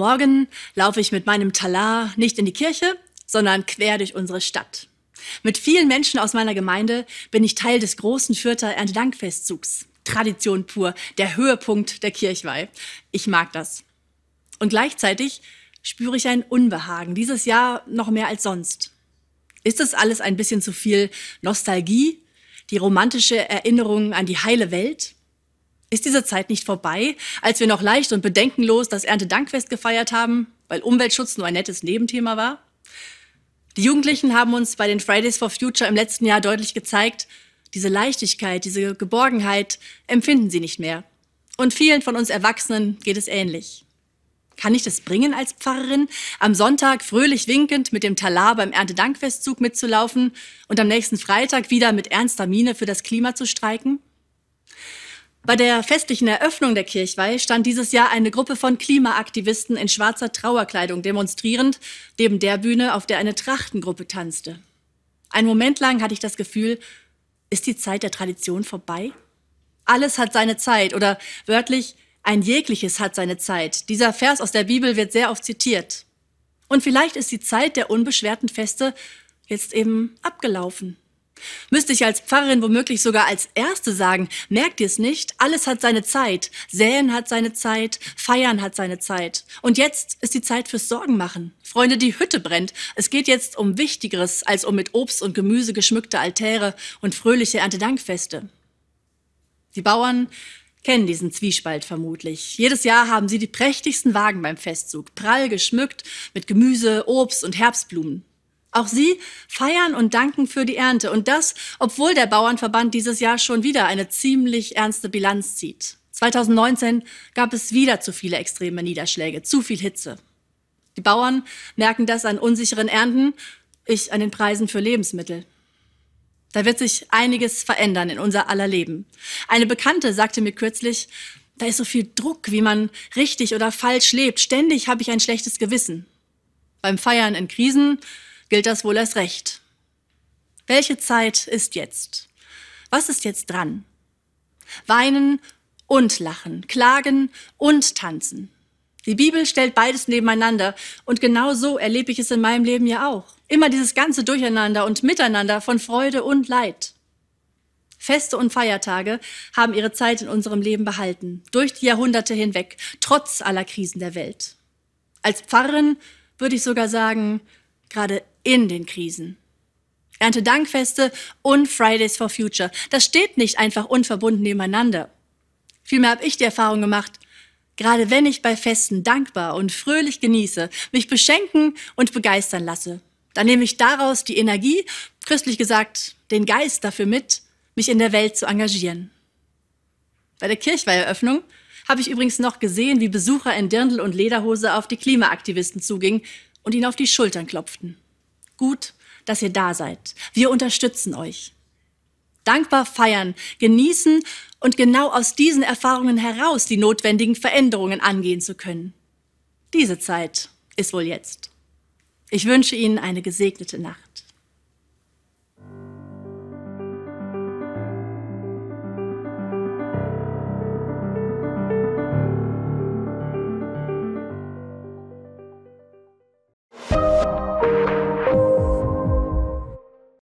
Morgen laufe ich mit meinem Talar nicht in die Kirche, sondern quer durch unsere Stadt. Mit vielen Menschen aus meiner Gemeinde bin ich Teil des großen Fürther Erntedankfestzugs. Tradition pur, der Höhepunkt der Kirchweih. Ich mag das. Und gleichzeitig spüre ich ein Unbehagen, dieses Jahr noch mehr als sonst. Ist es alles ein bisschen zu viel Nostalgie, die romantische Erinnerung an die heile Welt? Ist diese Zeit nicht vorbei, als wir noch leicht und bedenkenlos das Erntedankfest gefeiert haben, weil Umweltschutz nur ein nettes Nebenthema war? Die Jugendlichen haben uns bei den Fridays for Future im letzten Jahr deutlich gezeigt, diese Leichtigkeit, diese Geborgenheit empfinden sie nicht mehr. Und vielen von uns Erwachsenen geht es ähnlich. Kann ich das bringen als Pfarrerin, am Sonntag fröhlich winkend mit dem Talar beim Erntedankfestzug mitzulaufen und am nächsten Freitag wieder mit ernster Miene für das Klima zu streiken? Bei der festlichen Eröffnung der Kirchweih stand dieses Jahr eine Gruppe von Klimaaktivisten in schwarzer Trauerkleidung demonstrierend neben der Bühne, auf der eine Trachtengruppe tanzte. Einen Moment lang hatte ich das Gefühl, ist die Zeit der Tradition vorbei? Alles hat seine Zeit oder wörtlich, ein jegliches hat seine Zeit. Dieser Vers aus der Bibel wird sehr oft zitiert. Und vielleicht ist die Zeit der unbeschwerten Feste jetzt eben abgelaufen. Müsste ich als Pfarrerin womöglich sogar als Erste sagen, merkt ihr es nicht? Alles hat seine Zeit. Säen hat seine Zeit, feiern hat seine Zeit. Und jetzt ist die Zeit fürs Sorgen machen. Freunde, die Hütte brennt. Es geht jetzt um Wichtigeres als um mit Obst und Gemüse geschmückte Altäre und fröhliche Erntedankfeste. Die Bauern kennen diesen Zwiespalt vermutlich. Jedes Jahr haben sie die prächtigsten Wagen beim Festzug, prall geschmückt mit Gemüse, Obst und Herbstblumen. Auch sie feiern und danken für die Ernte. Und das, obwohl der Bauernverband dieses Jahr schon wieder eine ziemlich ernste Bilanz zieht. 2019 gab es wieder zu viele extreme Niederschläge, zu viel Hitze. Die Bauern merken das an unsicheren Ernten, ich an den Preisen für Lebensmittel. Da wird sich einiges verändern in unser aller Leben. Eine Bekannte sagte mir kürzlich, da ist so viel Druck, wie man richtig oder falsch lebt. Ständig habe ich ein schlechtes Gewissen. Beim Feiern in Krisen gilt das wohl erst recht. Welche Zeit ist jetzt? Was ist jetzt dran? Weinen und lachen, klagen und tanzen. Die Bibel stellt beides nebeneinander und genau so erlebe ich es in meinem Leben ja auch. Immer dieses ganze Durcheinander und Miteinander von Freude und Leid. Feste und Feiertage haben ihre Zeit in unserem Leben behalten, durch die Jahrhunderte hinweg, trotz aller Krisen der Welt. Als Pfarrerin würde ich sogar sagen, gerade in den Krisen. Erntedankfeste und Fridays for Future. Das steht nicht einfach unverbunden nebeneinander. Vielmehr habe ich die Erfahrung gemacht, gerade wenn ich bei Festen dankbar und fröhlich genieße, mich beschenken und begeistern lasse, dann nehme ich daraus die Energie, christlich gesagt, den Geist dafür mit, mich in der Welt zu engagieren. Bei der Kirchweiheröffnung habe ich übrigens noch gesehen, wie Besucher in Dirndl und Lederhose auf die Klimaaktivisten zugingen und ihnen auf die Schultern klopften. Gut, dass ihr da seid. Wir unterstützen euch. Dankbar feiern, genießen und genau aus diesen Erfahrungen heraus die notwendigen Veränderungen angehen zu können. Diese Zeit ist wohl jetzt. Ich wünsche Ihnen eine gesegnete Nacht.